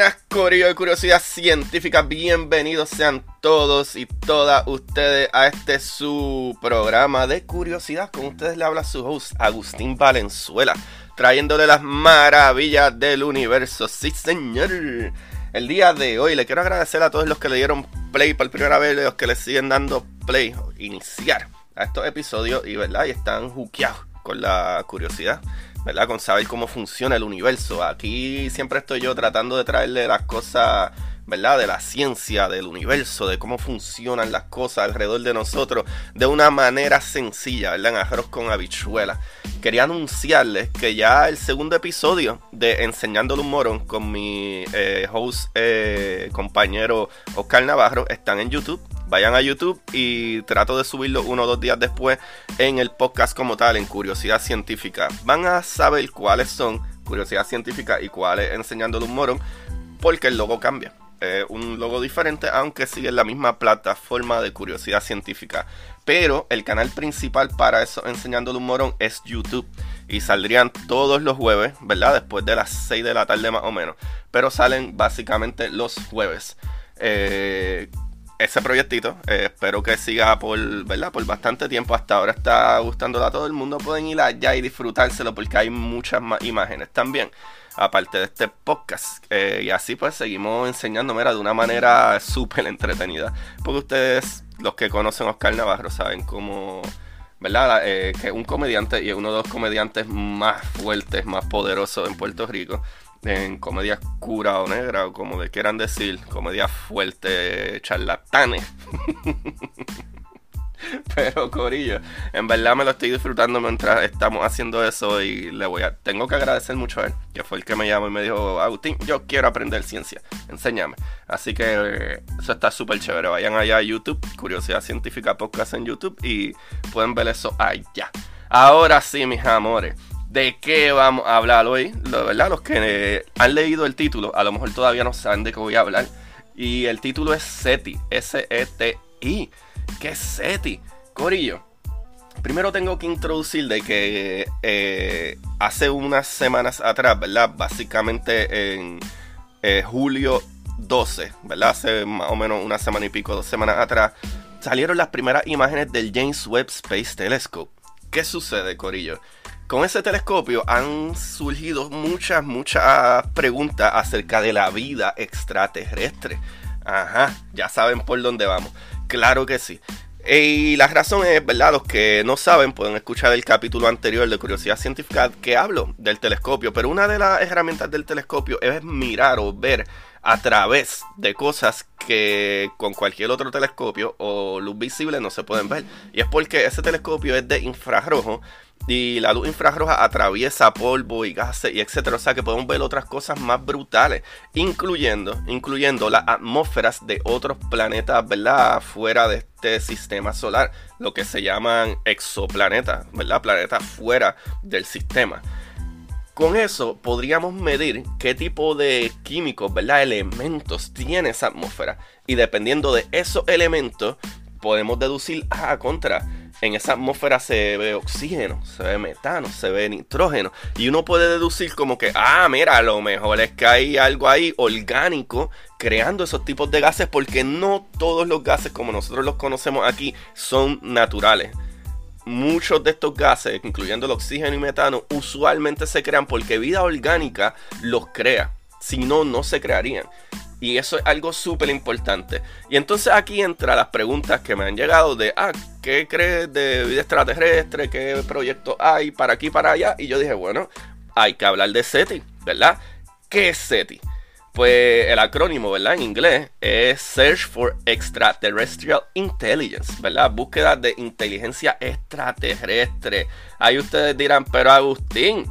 Buenas Corillo de Curiosidad Científica, bienvenidos sean todos y todas ustedes a este su programa de curiosidad. Con ustedes le habla su host Agustín Valenzuela, trayéndole las maravillas del universo. Sí, señor. El día de hoy le quiero agradecer a todos los que le dieron play por primera vez, los que le siguen dando play, iniciar a estos episodios y, ¿verdad? y están juqueados con la curiosidad. ¿Verdad? Con saber cómo funciona el universo. Aquí siempre estoy yo tratando de traerle las cosas, ¿verdad? De la ciencia, del universo, de cómo funcionan las cosas alrededor de nosotros de una manera sencilla, ¿verdad? En arroz con habichuela. Quería anunciarles que ya el segundo episodio de Enseñándole un Morón con mi eh, host, eh, compañero Oscar Navarro, están en YouTube vayan a YouTube y trato de subirlo uno o dos días después en el podcast como tal, en Curiosidad Científica. Van a saber cuáles son Curiosidad Científica y cuáles Enseñándole un Morón, porque el logo cambia. Es un logo diferente, aunque sigue la misma plataforma de Curiosidad Científica. Pero el canal principal para eso, Enseñándole un Morón, es YouTube. Y saldrían todos los jueves, ¿verdad? Después de las 6 de la tarde más o menos. Pero salen básicamente los jueves. Eh, ese proyectito. eh, espero que siga por, ¿verdad? por bastante tiempo. Hasta ahora está gustándole a todo el mundo. Pueden ir allá y disfrutárselo porque hay muchas más imágenes también. Aparte de este podcast. Eh, y así pues seguimos enseñando, de una manera súper entretenida. Porque ustedes, los que conocen Oscar Navarro, saben cómo... ¿Verdad? Eh, que un comediante y es uno de los comediantes más fuertes, más poderosos en Puerto Rico en comedia oscura o negra, o como le quieran decir, comedia fuerte, charlatanes. Pero Corillo, en verdad me lo estoy disfrutando mientras estamos haciendo eso y le voy a tengo que agradecer mucho a él, que fue el que me llamó y me dijo, "Agustín, yo quiero aprender ciencia, enséñame." Así que eso está súper chévere. Vayan allá a YouTube, Curiosidad Científica Podcast en YouTube y pueden ver eso allá. Ahora sí, mis amores. ¿De qué vamos a hablar hoy? ¿verdad? Los que eh, han leído el título, a lo mejor todavía no saben de qué voy a hablar. Y el título es SETI, S-E-T-I. ¿Qué es SETI? Corillo. Primero tengo que introducir de que eh, hace unas semanas atrás, ¿verdad? Básicamente en eh, julio 12, ¿verdad? Hace más o menos una semana y pico, dos semanas atrás, salieron las primeras imágenes del James Webb Space Telescope. ¿Qué sucede, Corillo? Con ese telescopio han surgido muchas, muchas preguntas acerca de la vida extraterrestre. Ajá, ya saben por dónde vamos. Claro que sí. Y la razón es, ¿verdad? Los que no saben pueden escuchar el capítulo anterior de Curiosidad Científica que hablo del telescopio. Pero una de las herramientas del telescopio es mirar o ver a través de cosas que con cualquier otro telescopio o luz visible no se pueden ver. Y es porque ese telescopio es de infrarrojo y la luz infrarroja atraviesa polvo y gases y etcétera. O sea que podemos ver otras cosas más brutales, incluyendo, incluyendo las atmósferas de otros planetas, ¿verdad? Fuera de este sistema solar, lo que se llaman exoplanetas, ¿verdad? Planetas fuera del sistema. Con eso podríamos medir qué tipo de químicos, ¿verdad? Elementos tiene esa atmósfera. Y dependiendo de esos elementos, podemos deducir, ah, contra, en esa atmósfera se ve oxígeno, se ve metano, se ve nitrógeno. Y uno puede deducir como que, ah, mira, lo mejor es que hay algo ahí orgánico creando esos tipos de gases porque no todos los gases como nosotros los conocemos aquí son naturales. Muchos de estos gases, incluyendo el oxígeno y metano, usualmente se crean porque vida orgánica los crea. Si no, no se crearían. Y eso es algo súper importante. Y entonces aquí entra las preguntas que me han llegado de, ah, ¿qué crees de vida extraterrestre? ¿Qué proyectos hay para aquí para allá? Y yo dije, bueno, hay que hablar de SETI, ¿verdad? ¿Qué es SETI? Pues el acrónimo, ¿verdad? En inglés es Search for Extraterrestrial Intelligence, ¿verdad? Búsqueda de inteligencia extraterrestre. Ahí ustedes dirán, pero Agustín,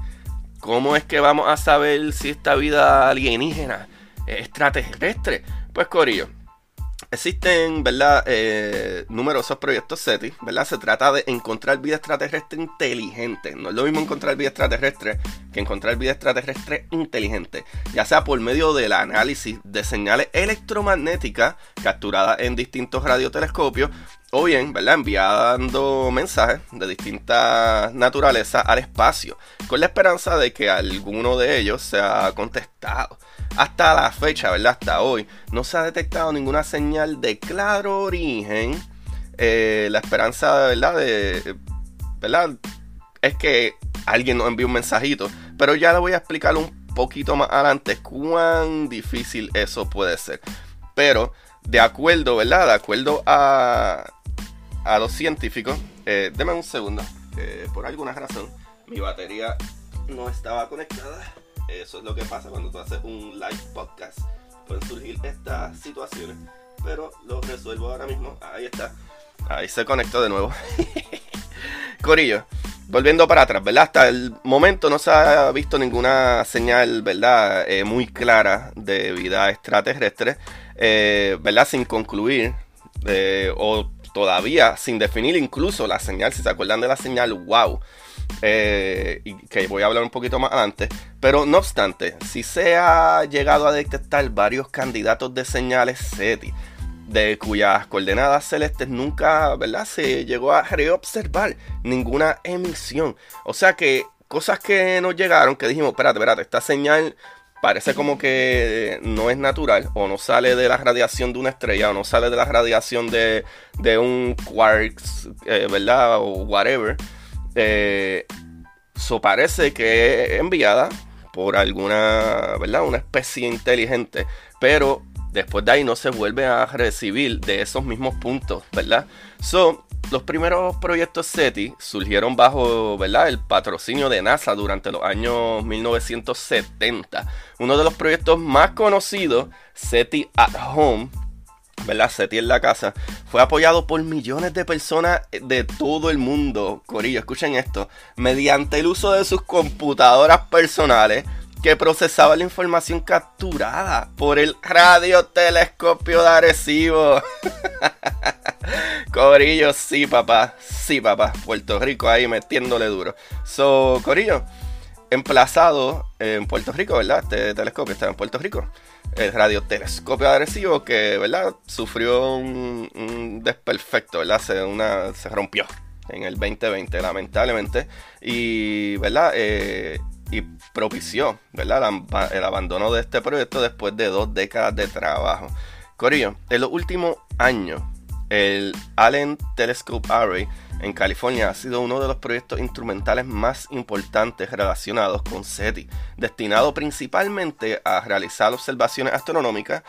¿cómo es que vamos a saber si esta vida alienígena es extraterrestre? Pues Corillo, Existen, ¿verdad? Eh, numerosos proyectos SETI, ¿verdad? Se trata de encontrar vida extraterrestre inteligente. No es lo mismo encontrar vida extraterrestre que encontrar vida extraterrestre inteligente. Ya sea por medio del análisis de señales electromagnéticas capturadas en distintos radiotelescopios o bien, ¿verdad? Enviando mensajes de distintas naturalezas al espacio, con la esperanza de que alguno de ellos sea contestado. Hasta la fecha, ¿verdad? Hasta hoy, no se ha detectado ninguna señal de claro origen. Eh, la esperanza, ¿verdad? De, ¿verdad? Es que alguien nos envíe un mensajito. Pero ya le voy a explicar un poquito más adelante cuán difícil eso puede ser. Pero, de acuerdo, ¿verdad? De acuerdo a, a los científicos, eh, deme un segundo, por alguna razón mi batería no estaba conectada. Eso es lo que pasa cuando tú haces un live podcast. Pueden surgir estas situaciones, pero lo resuelvo ahora mismo. Ahí está. Ahí se conectó de nuevo. Corillo, volviendo para atrás, ¿verdad? Hasta el momento no se ha visto ninguna señal, ¿verdad? Eh, muy clara de vida extraterrestre, eh, ¿verdad? Sin concluir eh, o todavía sin definir incluso la señal, si se acuerdan de la señal wow. Eh, y que voy a hablar un poquito más adelante. Pero no obstante, si se ha llegado a detectar varios candidatos de señales SETI, de cuyas coordenadas celestes nunca, ¿verdad? Se llegó a reobservar ninguna emisión. O sea que cosas que nos llegaron, que dijimos, espérate, espérate, esta señal parece como que no es natural o no sale de la radiación de una estrella o no sale de la radiación de, de un quarks, eh, ¿verdad? O whatever. Eh, parece que es enviada por alguna, ¿verdad? Una especie inteligente, pero después de ahí no se vuelve a recibir de esos mismos puntos, ¿verdad? So, los primeros proyectos SETI surgieron bajo ¿verdad? el patrocinio de NASA durante los años 1970. Uno de los proyectos más conocidos, SETI at Home, ¿verdad? SETI en la casa, fue apoyado por millones de personas de todo el mundo. Corillo, escuchen esto. Mediante el uso de sus computadoras personales que procesaba la información capturada por el radiotelescopio de Arecibo. Corillo, sí, papá. Sí, papá. Puerto Rico ahí metiéndole duro. So, Corillo, emplazado en Puerto Rico, ¿verdad? Este telescopio está en Puerto Rico. El radiotelescopio agresivo que, ¿verdad? Sufrió un, desperfecto, ¿verdad? Se rompió en el 2020, lamentablemente. Y, ¿verdad? Eh, y propició, ¿verdad? El abandono de este proyecto después de dos décadas de trabajo. Corillo, en los últimos años el Allen Telescope Array en California ha sido uno de los proyectos instrumentales más importantes relacionados con SETI, destinado principalmente a realizar observaciones astronómicas.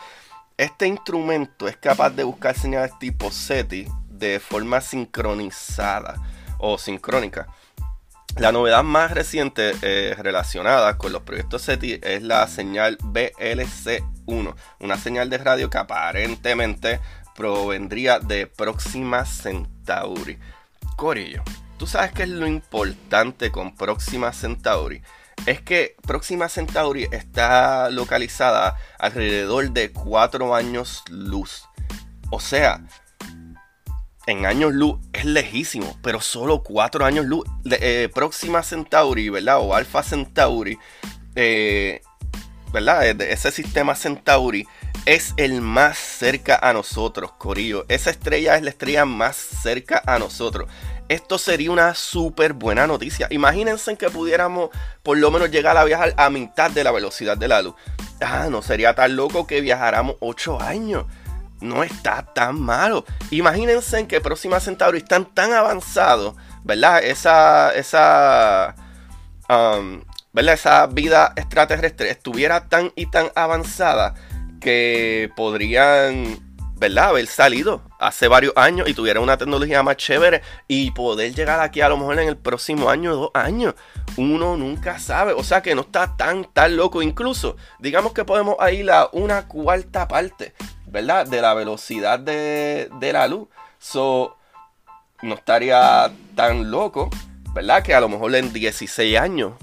Este instrumento es capaz de buscar señales tipo SETI de forma sincronizada o sincrónica. La novedad más reciente eh, relacionada con los proyectos SETI es la señal BLC1, una señal de radio que aparentemente provendría de Próxima Centauri. Corillo, ¿tú sabes qué es lo importante con Próxima Centauri? Es que Próxima Centauri está localizada alrededor de 4 años luz. O sea, en años luz es lejísimo, pero solo 4 años luz. Eh, Próxima Centauri, ¿verdad? O Alpha Centauri, eh, ¿verdad? Ese sistema Centauri es el más cerca a nosotros, Corillo. Esa estrella es la estrella más cerca a nosotros. Esto sería una súper buena noticia. Imagínense que pudiéramos por lo menos llegar a viajar a mitad de la velocidad de la luz. Ah, no sería tan loco que viajáramos 8 años. No está tan malo. Imagínense que Próxima Centauri están tan avanzados, ¿verdad? Esa, esa, um, ¿verdad? Esa vida extraterrestre estuviera tan y tan avanzada que podrían, ¿verdad? Haber salido hace varios años y tuvieran una tecnología más chévere y poder llegar aquí a lo mejor en el próximo año o dos años. Uno nunca sabe, o sea que no está tan, tan loco. Incluso, digamos que podemos ir a una cuarta parte, ¿verdad? De la velocidad de, de la luz. So, no estaría tan loco, ¿verdad? Que a lo mejor en 16 años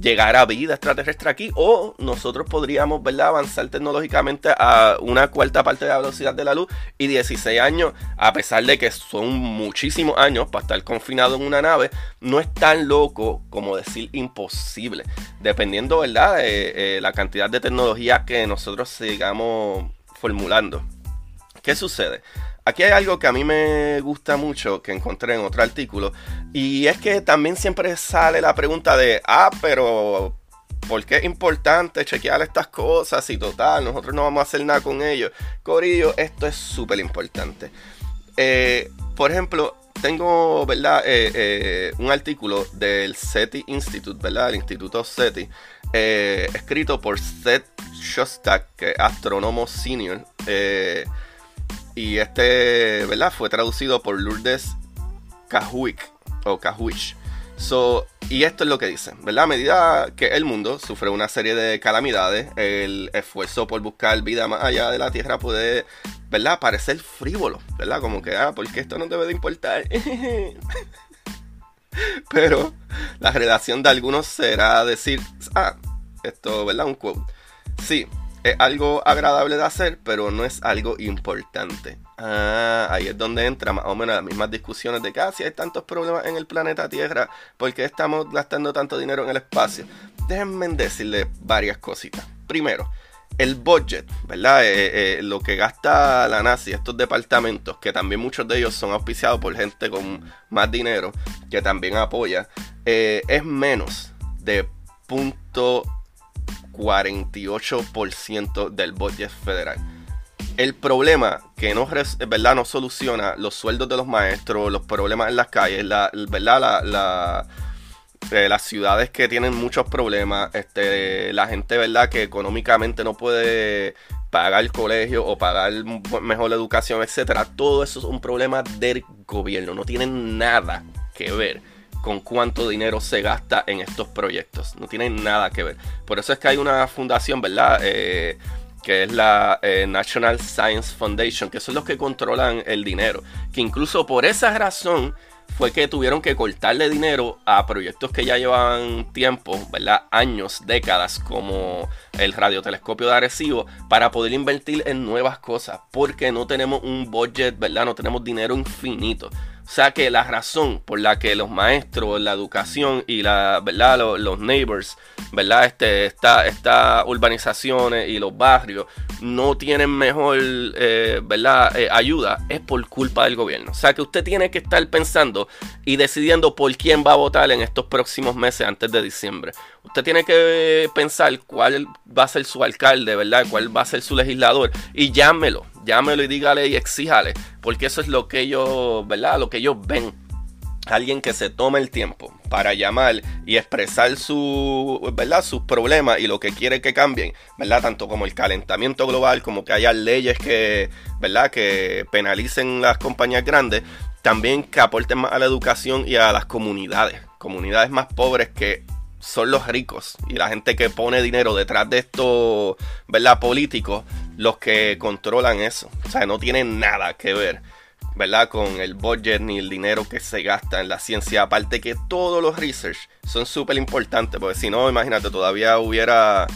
llegara vida extraterrestre aquí o nosotros podríamos ¿verdad? avanzar tecnológicamente a una cuarta parte de la velocidad de la luz y 16 años, a pesar de que son muchísimos años para estar confinado en una nave, no es tan loco como decir imposible, dependiendo ¿verdad? de eh, la cantidad de tecnología que nosotros sigamos formulando. ¿Qué sucede? Aquí hay algo que a mí me gusta mucho que encontré en otro artículo y es que también siempre sale la pregunta de, ah, pero ¿por qué es importante chequear estas cosas y total, nosotros no vamos a hacer nada con ellos? Corillo, esto es súper importante. Eh, por ejemplo, tengo, ¿verdad? Eh, eh, un artículo del SETI Institute, ¿verdad? El Instituto SETI, escrito por Seth Shostak, astrónomo senior. Y este, ¿verdad? Fue traducido por Lourdes Cahuic o Cahuich. So, y esto es lo que dice, ¿verdad? A medida que el mundo sufre una serie de calamidades, el esfuerzo por buscar vida más allá de la Tierra puede, ¿verdad? Parecer frívolo, ¿verdad? Como que, ah, porque esto no debe de importar. Pero la relación de algunos será decir, ah, esto, ¿verdad? Un quote. Sí, es algo agradable de hacer, pero no es algo importante. Ah, ahí es donde entra más o menos las mismas discusiones de que ah, si hay tantos problemas en el planeta Tierra, ¿por qué estamos gastando tanto dinero en el espacio? Déjenme decirle varias cositas. Primero, el budget, ¿verdad? Eh, eh, lo que gasta la NASA y estos departamentos, que también muchos de ellos son auspiciados por gente con más dinero, que también apoya, eh, es menos de punto 48% del budget federal. El problema que no, ¿verdad? no soluciona los sueldos de los maestros, los problemas en las calles, ¿verdad? La, las ciudades que tienen muchos problemas, este, la gente ¿verdad? que económicamente no puede pagar el colegio o pagar mejor la educación, etcétera. Todo eso es un problema del gobierno, no tienen nada que ver con cuánto dinero se gasta en estos proyectos. No tiene nada que ver. Por eso es que hay una fundación, ¿verdad? Eh, que es la eh, National Science Foundation, que son los que controlan el dinero. Que incluso por esa razón fue que tuvieron que cortarle dinero a proyectos que ya llevaban tiempo, ¿verdad? Años, décadas, como el radiotelescopio de Arecibo, para poder invertir en nuevas cosas, porque no tenemos un budget, ¿verdad? No tenemos dinero infinito. O sea que la razón por la que los maestros, la educación y la, ¿verdad? Los, neighbors, ¿verdad? Este, estas urbanizaciones y los barrios no tienen mejor, eh, ¿verdad? Eh, ayuda es por culpa del gobierno. O sea que usted tiene que estar pensando y decidiendo por quién va a votar en estos próximos meses antes de diciembre. Usted tiene que pensar cuál va a ser su alcalde, ¿verdad? Cuál va a ser su legislador y llámelo llámelo y dígale y exíjale, porque eso es lo que ellos, ¿verdad? Lo que ellos ven. Alguien que se tome el tiempo para llamar y expresar su, ¿verdad? sus problemas y lo que quiere que cambien, ¿verdad? Tanto como el calentamiento global, como que haya leyes que, ¿verdad? que penalicen las compañías grandes, también que aporten más a la educación y a las comunidades, comunidades más pobres que son los ricos y la gente que pone dinero detrás de estos, ¿verdad? Políticos, los que controlan eso. O sea, no tienen nada que ver, ¿verdad? Con el budget ni el dinero que se gasta en la ciencia. Aparte que todos los research son súper importantes, porque si no, imagínate, todavía hubiera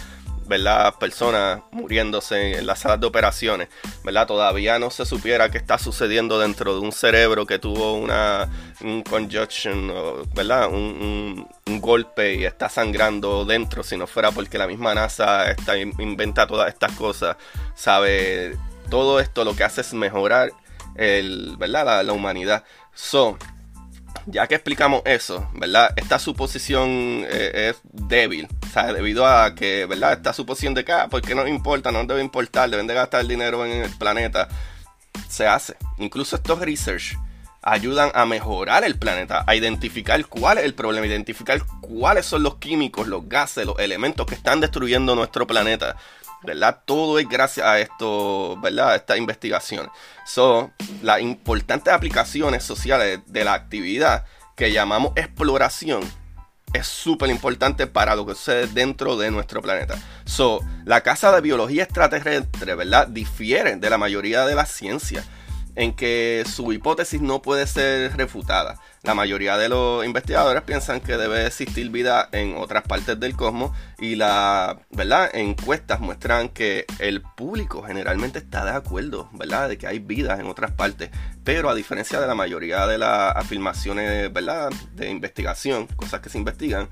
¿verdad? Personas muriéndose en las salas de operaciones, ¿verdad? Todavía no se supiera qué está sucediendo dentro de un cerebro que tuvo una un conjunction, ¿verdad? Un, golpe y está sangrando dentro, si no fuera porque la misma NASA está, inventa todas estas cosas, ¿sabe? Todo esto lo que hace es mejorar el, ¿verdad? La, la humanidad. So, ya que explicamos eso, ¿verdad? Esta suposición eh, es débil, o sea, debido a que, ¿verdad? Esta suposición de que, ah, ¿por qué no importa? No debe importar, deben de gastar dinero en el planeta, se hace. Incluso estos research ayudan a mejorar el planeta, a identificar cuál es el problema, identificar cuáles son los químicos, los gases, los elementos que están destruyendo nuestro planeta. ¿Verdad? Todo es gracias a esto, ¿verdad? A esta investigación. Son las importantes aplicaciones sociales de la actividad que llamamos exploración es súper importante para lo que sucede dentro de nuestro planeta. So, la Casa de Biología Extraterrestre, ¿verdad? Difiere de la mayoría de las ciencias en que su hipótesis no puede ser refutada. La mayoría de los investigadores piensan que debe existir vida en otras partes del cosmos y las encuestas muestran que el público generalmente está de acuerdo, ¿verdad? De que hay vida en otras partes, pero a diferencia de la mayoría de las afirmaciones, ¿verdad? De investigación, cosas que se investigan,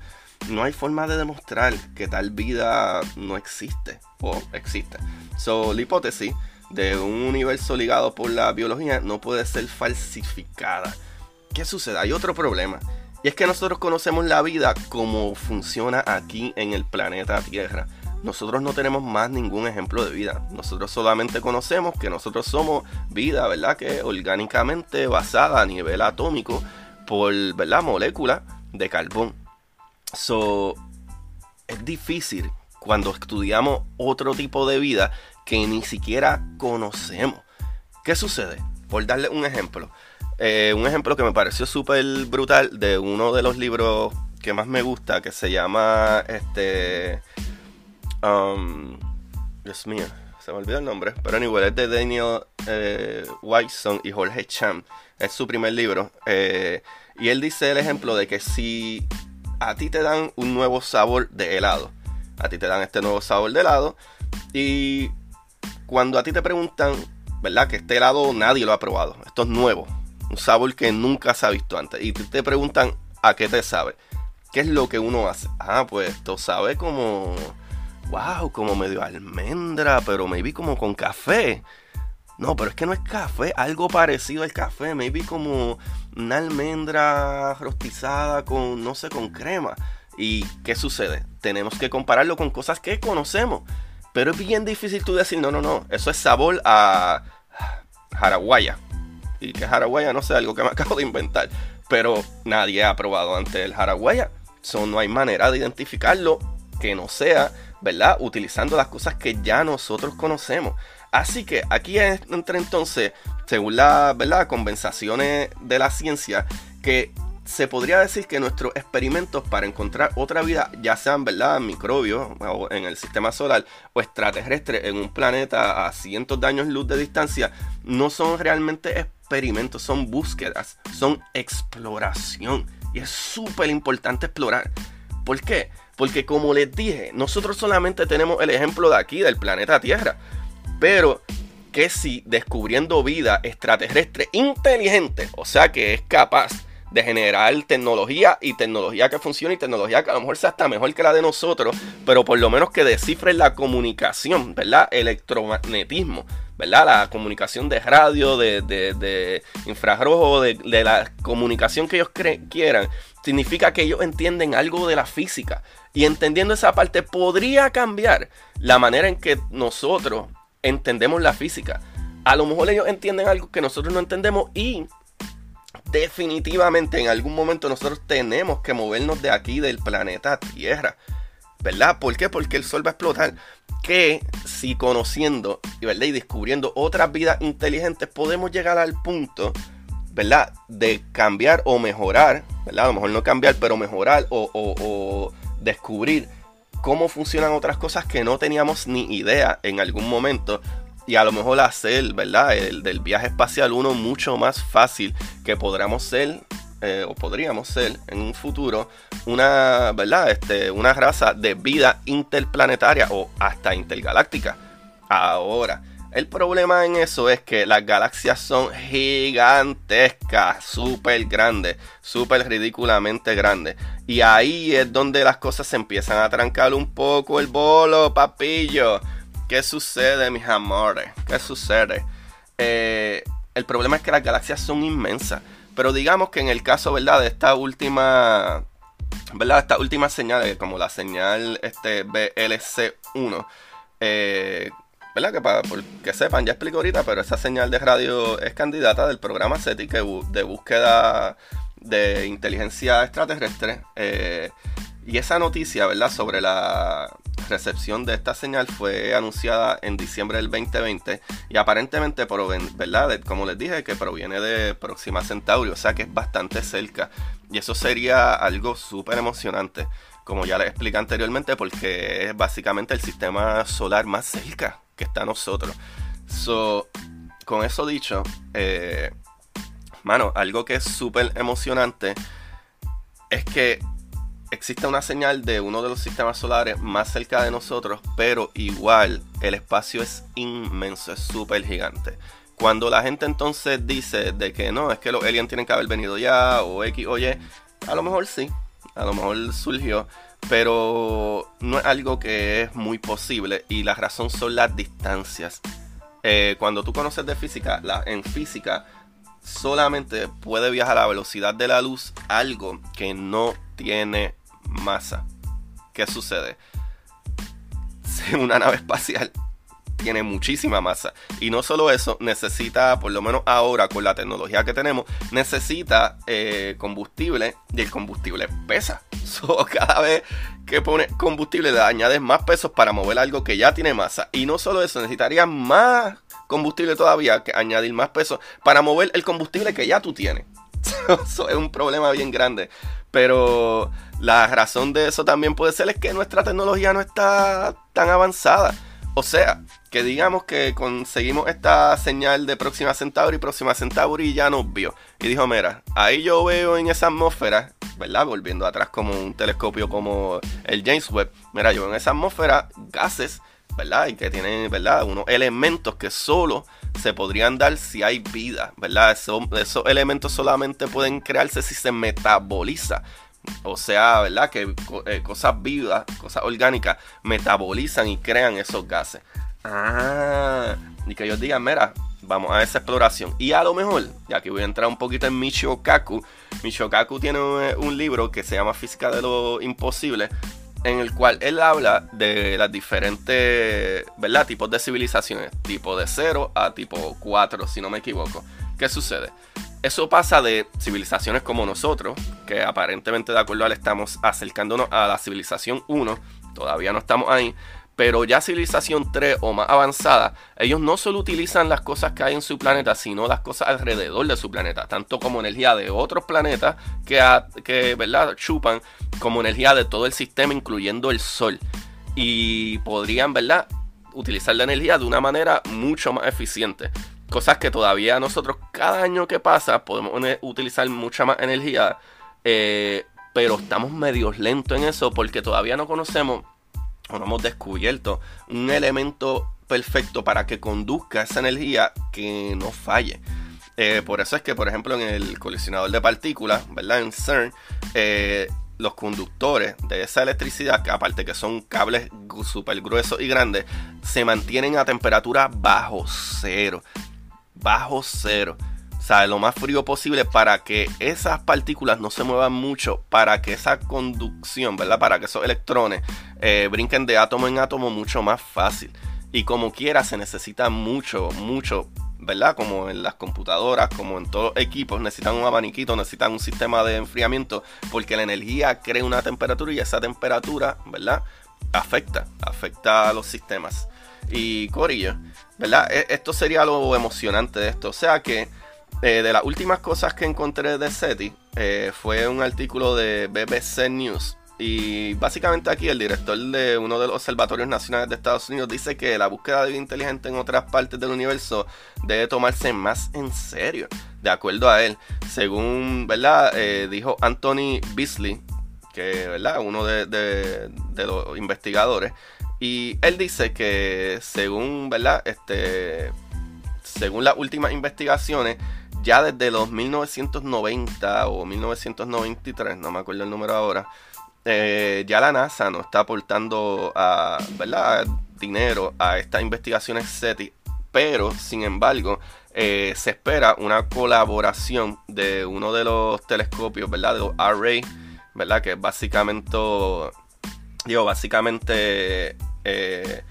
no hay forma de demostrar que tal vida no existe o existe. So, la hipótesis de un universo ligado por la biología no puede ser falsificada. ¿Qué sucede? Hay otro problema. Y es que nosotros conocemos la vida como funciona aquí en el planeta Tierra. Nosotros no tenemos más ningún ejemplo de vida. Nosotros solamente conocemos que nosotros somos vida, ¿verdad? Que orgánicamente basada a nivel atómico por, ¿verdad? Molécula de carbón. So, es difícil cuando estudiamos otro tipo de vida que ni siquiera conocemos. ¿Qué sucede? Por darle un ejemplo. Eh, un ejemplo que me pareció súper brutal de uno de los libros que más me gusta, que se llama este... Um, Dios mío, se me olvidó el nombre. Pero anyway, es de Daniel eh, Whiteson y Jorge Cham. Es su primer libro. Eh, y él dice el ejemplo de que si a ti te dan un nuevo sabor de helado, a ti te dan este nuevo sabor de helado, y cuando a ti te preguntan, ¿verdad? Que este helado nadie lo ha probado. Esto es nuevo. Un sabor que nunca se ha visto antes. Y te preguntan, ¿a qué te sabe? ¿Qué es lo que uno hace? Ah, pues esto sabe como... Wow, como medio almendra, pero maybe como con café. No, pero es que no es café, algo parecido al café, maybe como una almendra rostizada con, no sé, con crema. ¿Y qué sucede? Tenemos que compararlo con cosas que conocemos. Pero es bien difícil tú decir, no, no, no, eso es sabor a jaraguaya. Y que jaraguaya no sé, algo que me acabo de inventar. Pero nadie ha probado antes el jaraguaya. So, no hay manera de identificarlo que no sea, ¿verdad? Utilizando las cosas que ya nosotros conocemos. Así que aquí entra entonces, según las ¿verdad? conversaciones de la ciencia, que se podría decir que nuestros experimentos para encontrar otra vida, ya sean ¿verdad? microbios en el sistema solar o extraterrestres en un planeta a cientos de años luz de distancia, no son realmente experimentos, son búsquedas, son exploración. Y es súper importante explorar. ¿Por qué? Porque como les dije, nosotros solamente tenemos el ejemplo de aquí, del planeta Tierra. Pero que si descubriendo vida extraterrestre inteligente, o sea que es capaz de generar tecnología y tecnología que funcione y tecnología que a lo mejor sea hasta mejor que la de nosotros, pero por lo menos que descifre la comunicación, ¿verdad? Electromagnetismo, ¿verdad? La comunicación de radio, de, de, infrarrojo, de, la comunicación que ellos quieran, significa que ellos entienden algo de la física. Y entendiendo esa parte podría cambiar la manera en que nosotros entendemos la física. A lo mejor ellos entienden algo que nosotros no entendemos y definitivamente en algún momento nosotros tenemos que movernos de aquí del planeta Tierra. ¿Verdad? ¿Por qué? Porque el sol va a explotar. Que si conociendo y, ¿verdad? y descubriendo otras vidas inteligentes podemos llegar al punto, ¿verdad? De cambiar o mejorar, ¿verdad? A lo mejor no cambiar, pero mejorar o, o descubrir cómo funcionan otras cosas que no teníamos ni idea en algún momento y a lo mejor hacer, ¿verdad? El del viaje espacial uno mucho más fácil que podríamos ser eh, o podríamos ser en un futuro una, ¿verdad? Este, una raza de vida interplanetaria o hasta intergaláctica. Ahora, el problema en eso es que las galaxias son gigantescas, súper grandes, súper ridículamente grandes. Y ahí es donde las cosas se empiezan a trancar un poco el bolo, papillo. ¿Qué sucede, mis amores? ¿Qué sucede? Eh, el problema es que las galaxias son inmensas. Pero digamos que en el caso, ¿verdad? De esta última. ¿Verdad? Esta última señal, como la señal este BLC1. Eh, ¿Verdad? Que para que sepan, ya explico ahorita, pero esa señal de radio es candidata del programa SETI de búsqueda de inteligencia extraterrestre. Eh, Y esa noticia, ¿verdad? Sobre la recepción de esta señal fue anunciada en diciembre del 2020 y aparentemente, ¿verdad? Como les dije, que proviene de Próxima Centauri, o sea que es bastante cerca. Y eso sería algo súper emocionante, como ya les expliqué anteriormente, porque es básicamente el sistema solar más cerca que está a nosotros. So, con eso dicho, eh, mano, algo que es súper emocionante es que existe una señal de uno de los sistemas solares más cerca de nosotros, pero igual el espacio es inmenso, es súper gigante. Cuando la gente entonces dice de que no, es que los aliens tienen que haber venido ya, o X, oye, a lo mejor sí, a lo mejor surgió, pero no es algo que es muy posible y la razón son las distancias. Eh, cuando tú conoces de física, en física solamente puede viajar a la velocidad de la luz algo que no tiene masa. ¿Qué sucede? Una nave espacial tiene muchísima masa. Y no solo eso, necesita, por lo menos ahora con la tecnología que tenemos, necesita eh, combustible y el combustible pesa. cada vez que pone combustible le añades más pesos para mover algo que ya tiene masa. Y no solo eso, necesitaría más combustible todavía que añadir más pesos para mover el combustible que ya tú tienes. eso es un problema bien grande. Pero la razón de eso también puede ser es que nuestra tecnología no está tan avanzada. O sea, que digamos que conseguimos esta señal de Próxima Centauri Próxima Centauri ya nos vio. Y dijo, mira, ahí yo veo en esa atmósfera, ¿verdad? Volviendo atrás como un telescopio como el James Webb. Mira, yo veo en esa atmósfera gases, ¿verdad? Y que tienen, ¿verdad? Unos elementos que solo se podrían dar si hay vida, ¿verdad? esos elementos solamente pueden crearse si se metaboliza. O sea, ¿verdad? Que eh, cosas vivas, cosas orgánicas, metabolizan y crean esos gases. Ah, y que ellos digan, mira, vamos a esa exploración. Y a lo mejor, ya que voy a entrar un poquito en Michio Kaku, Michio Kaku tiene un, libro que se llama Física de lo Imposible, en el cual él habla de las diferentes, ¿verdad? Tipos de civilizaciones, tipo de 0 a tipo 4, si no me equivoco. ¿Qué sucede? Eso pasa de civilizaciones como nosotros, que aparentemente de acuerdo a él estamos acercándonos a la civilización 1, todavía no estamos ahí, pero ya civilización 3 o más avanzada, ellos no solo utilizan las cosas que hay en su planeta, sino las cosas alrededor de su planeta, tanto como energía de otros planetas que, que ¿verdad? chupan, como energía de todo el sistema, incluyendo el Sol. Y podrían, ¿verdad? utilizar la energía de una manera mucho más eficiente. Cosas que todavía nosotros cada año que pasa podemos utilizar mucha más energía, eh, pero estamos medio lentos en eso porque todavía no conocemos no hemos descubierto un elemento perfecto para que conduzca esa energía que no falle. Eh, por eso es que, por ejemplo, en el colisionador de partículas, ¿verdad? En CERN, eh, los conductores de esa electricidad, que aparte que son cables súper gruesos y grandes, se mantienen a temperatura bajo cero. Bajo cero. O sea, lo más frío posible para que esas partículas no se muevan mucho, para que esa conducción, ¿verdad? Para que esos electrones eh, brinquen de átomo en átomo mucho más fácil. Y como quiera, se necesita mucho, mucho, ¿verdad? Como en las computadoras, como en todos los equipos, necesitan un abaniquito, necesitan un sistema de enfriamiento, porque la energía crea una temperatura y esa temperatura, ¿verdad? Afecta, afecta a los sistemas. Y Corillo, ¿verdad? E, esto sería lo emocionante de esto. O sea que eh, de las últimas cosas que encontré de SETI eh, fue un artículo de BBC News. Y básicamente aquí el director de uno de los observatorios nacionales de Estados Unidos dice que la búsqueda de vida inteligente en otras partes del universo debe tomarse más en serio, de acuerdo a él. Según, ¿verdad? Eh, dijo Anthony Beasley, que, ¿verdad? Uno de, de los investigadores. Y él dice que según, ¿verdad? Este, según las últimas investigaciones, ya desde los 1990 o 1993, no me acuerdo el número ahora, eh, ya la NASA no está aportando a, ¿verdad? dinero a estas investigaciones SETI, pero sin embargo eh, se espera una colaboración de uno de los telescopios, ¿verdad? De los Array, ¿verdad? Que básicamente, digo, básicamente eh,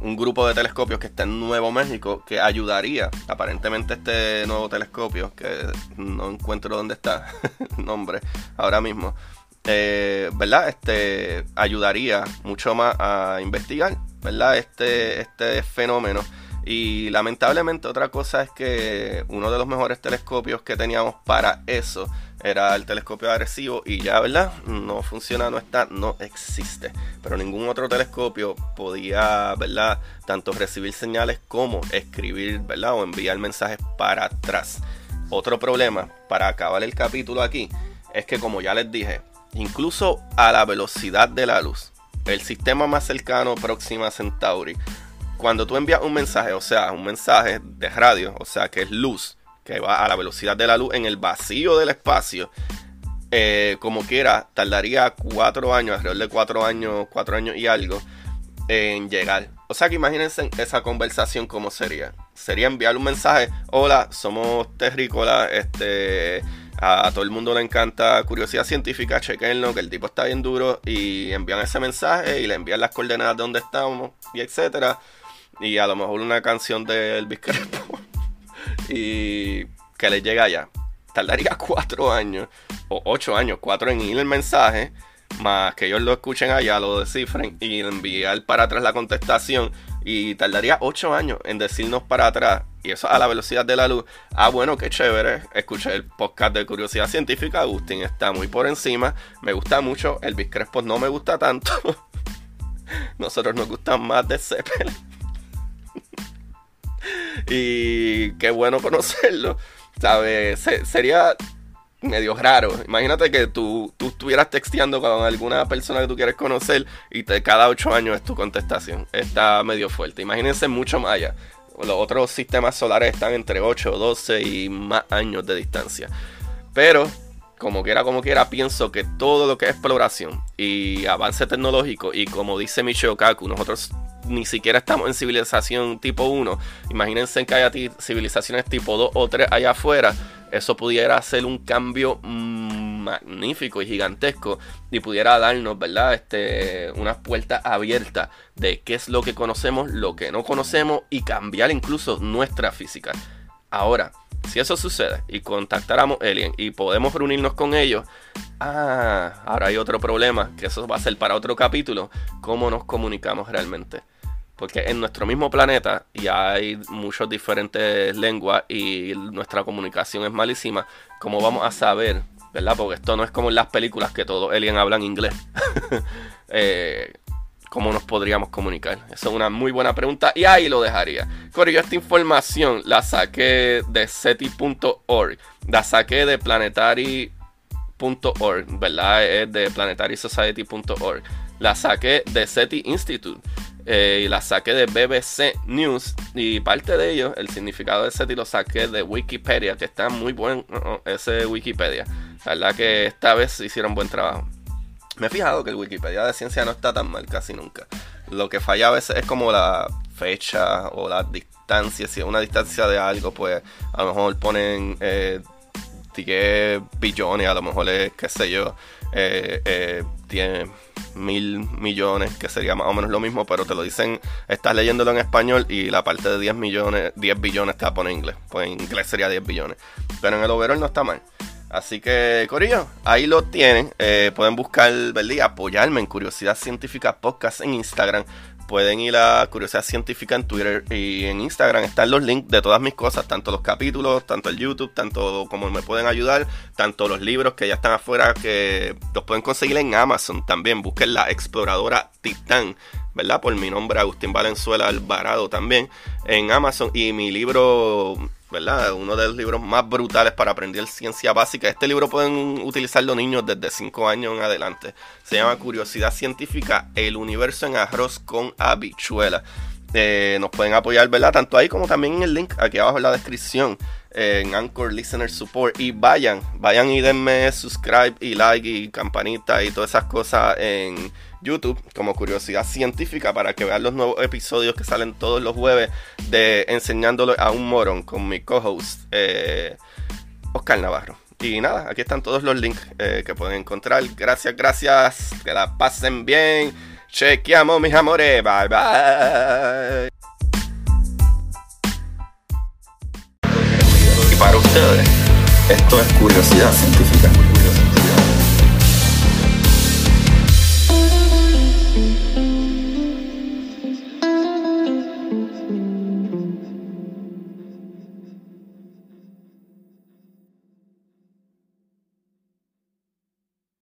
un grupo de telescopios que está en Nuevo México que ayudaría, aparentemente este nuevo telescopio, que no encuentro dónde está el nombre ahora mismo, eh, ¿verdad? Este ayudaría mucho más a investigar, ¿verdad? Este, este fenómeno. Y lamentablemente otra cosa es que uno de los mejores telescopios que teníamos para eso era el telescopio agresivo y ya, ¿verdad? No funciona, no está, no existe. Pero ningún otro telescopio podía, ¿verdad? Tanto recibir señales como escribir, ¿verdad? O enviar mensajes para atrás. Otro problema, para acabar el capítulo aquí, es que como ya les dije, incluso a la velocidad de la luz, el sistema más cercano, Próxima Centauri, cuando tú envías un mensaje, o sea, un mensaje de radio, o sea, que es luz, que va a la velocidad de la luz en el vacío del espacio, eh, como quiera, tardaría cuatro años, alrededor de cuatro años, cuatro años y algo, en llegar. O sea que imagínense esa conversación cómo sería. Sería enviar un mensaje, hola, somos terrícolas, este, a, todo el mundo le encanta curiosidad científica, chequenlo, que el tipo está bien duro, y envían ese mensaje y le envían las coordenadas de donde estamos, y etcétera y a lo mejor una canción de Elvis Crespo y que le llega allá. Tardaría cuatro años o ocho años, cuatro en ir el mensaje, más que ellos lo escuchen allá, lo descifren y enviar para atrás la contestación. Y tardaría ocho años en decirnos para atrás. Y eso a la velocidad de la luz. Ah, bueno, qué chévere. Escuché el podcast de Curiosidad Científica. Agustín está muy por encima. Me gusta mucho. Elvis Crespo no me gusta tanto. Nosotros nos gustan más de Zeppelin. Y qué bueno conocerlo. ¿Sabes? sería medio raro. Imagínate que tú, tú estuvieras texteando con alguna persona que tú quieres conocer y te, cada ocho años es tu contestación. Está medio fuerte. Imagínense mucho más allá. Los otros sistemas solares están entre 8, 12 y más años de distancia. Pero, como quiera, como quiera, pienso que todo lo que es exploración y avance tecnológico, y como dice Michio Kaku, nosotros ni siquiera estamos en civilización tipo 1. Imagínense que haya civilizaciones tipo 2 o 3 allá afuera. Eso pudiera hacer un cambio magnífico y gigantesco y pudiera darnos, ¿verdad? Este, unas puertas abiertas de qué es lo que conocemos, lo que no conocemos y cambiar incluso nuestra física. Ahora, si eso sucede y contactáramos Alien y podemos reunirnos con ellos, ah, ahora hay otro problema, que eso va a ser para otro capítulo, cómo nos comunicamos realmente. Porque en nuestro mismo planeta y hay muchas diferentes lenguas y nuestra comunicación es malísima, ¿cómo vamos a saber? ¿Verdad? Porque esto no es como en las películas que todos alien hablan inglés. eh, ¿Cómo nos podríamos comunicar? Esa es una muy buena pregunta y ahí lo dejaría. Corrió esta información la saqué de SETI.org, la saqué de planetary.org, ¿verdad? Es de planetary-society.org. La saqué de SETI Institute. Eh, y la saqué de BBC News. Y parte de ello, el significado de SETI lo saqué de Wikipedia, que está muy buen ese Wikipedia. La verdad que esta vez hicieron buen trabajo. Me he fijado que el Wikipedia de ciencia no está tan mal casi nunca. Lo que falla a veces es como la fecha o la distancia. Si es una distancia de algo, pues a lo mejor ponen eh, 10 billones, a lo mejor es, qué sé yo, eh, eh, tiene mil millones, que sería más o menos lo mismo, pero te lo dicen, estás leyéndolo en español y la parte de 10 millones, 10 billones te la pone en inglés. Pues en inglés sería 10 billones. Pero en el overall no está mal. Así que, Corillo, ahí lo tienen. Eh, pueden buscar, ¿verdad? Y apoyarme en Curiosidad Científica Podcast en Instagram pueden ir a Curiosidad Científica en Twitter y en Instagram. Están los links de todas mis cosas, tanto los capítulos, tanto el YouTube, tanto como me pueden ayudar, tanto los libros que ya están afuera, que los pueden conseguir en Amazon también. Busquen la exploradora Titán, ¿verdad? Por mi nombre, Agustín Valenzuela Alvarado también en Amazon. Y mi libro ¿verdad? Uno de los libros más brutales para aprender ciencia básica. Este libro pueden utilizar los niños desde 5 años en adelante. Se llama Curiosidad Científica, el universo en arroz con habichuela. Eh, nos pueden apoyar, ¿verdad? Tanto ahí como también en el link aquí abajo en la descripción en Anchor Listener Support y vayan, vayan y denme subscribe y like y campanita y todas esas cosas en YouTube como curiosidad científica para que vean los nuevos episodios que salen todos los jueves de enseñándolo a un morón con mi co-host eh, Oscar Navarro. Y nada, aquí están todos los links eh, que pueden encontrar. Gracias, gracias. Que la pasen bien. Chequeamos, mis amores. Bye, bye. Y para ustedes, esto es curiosidad científica.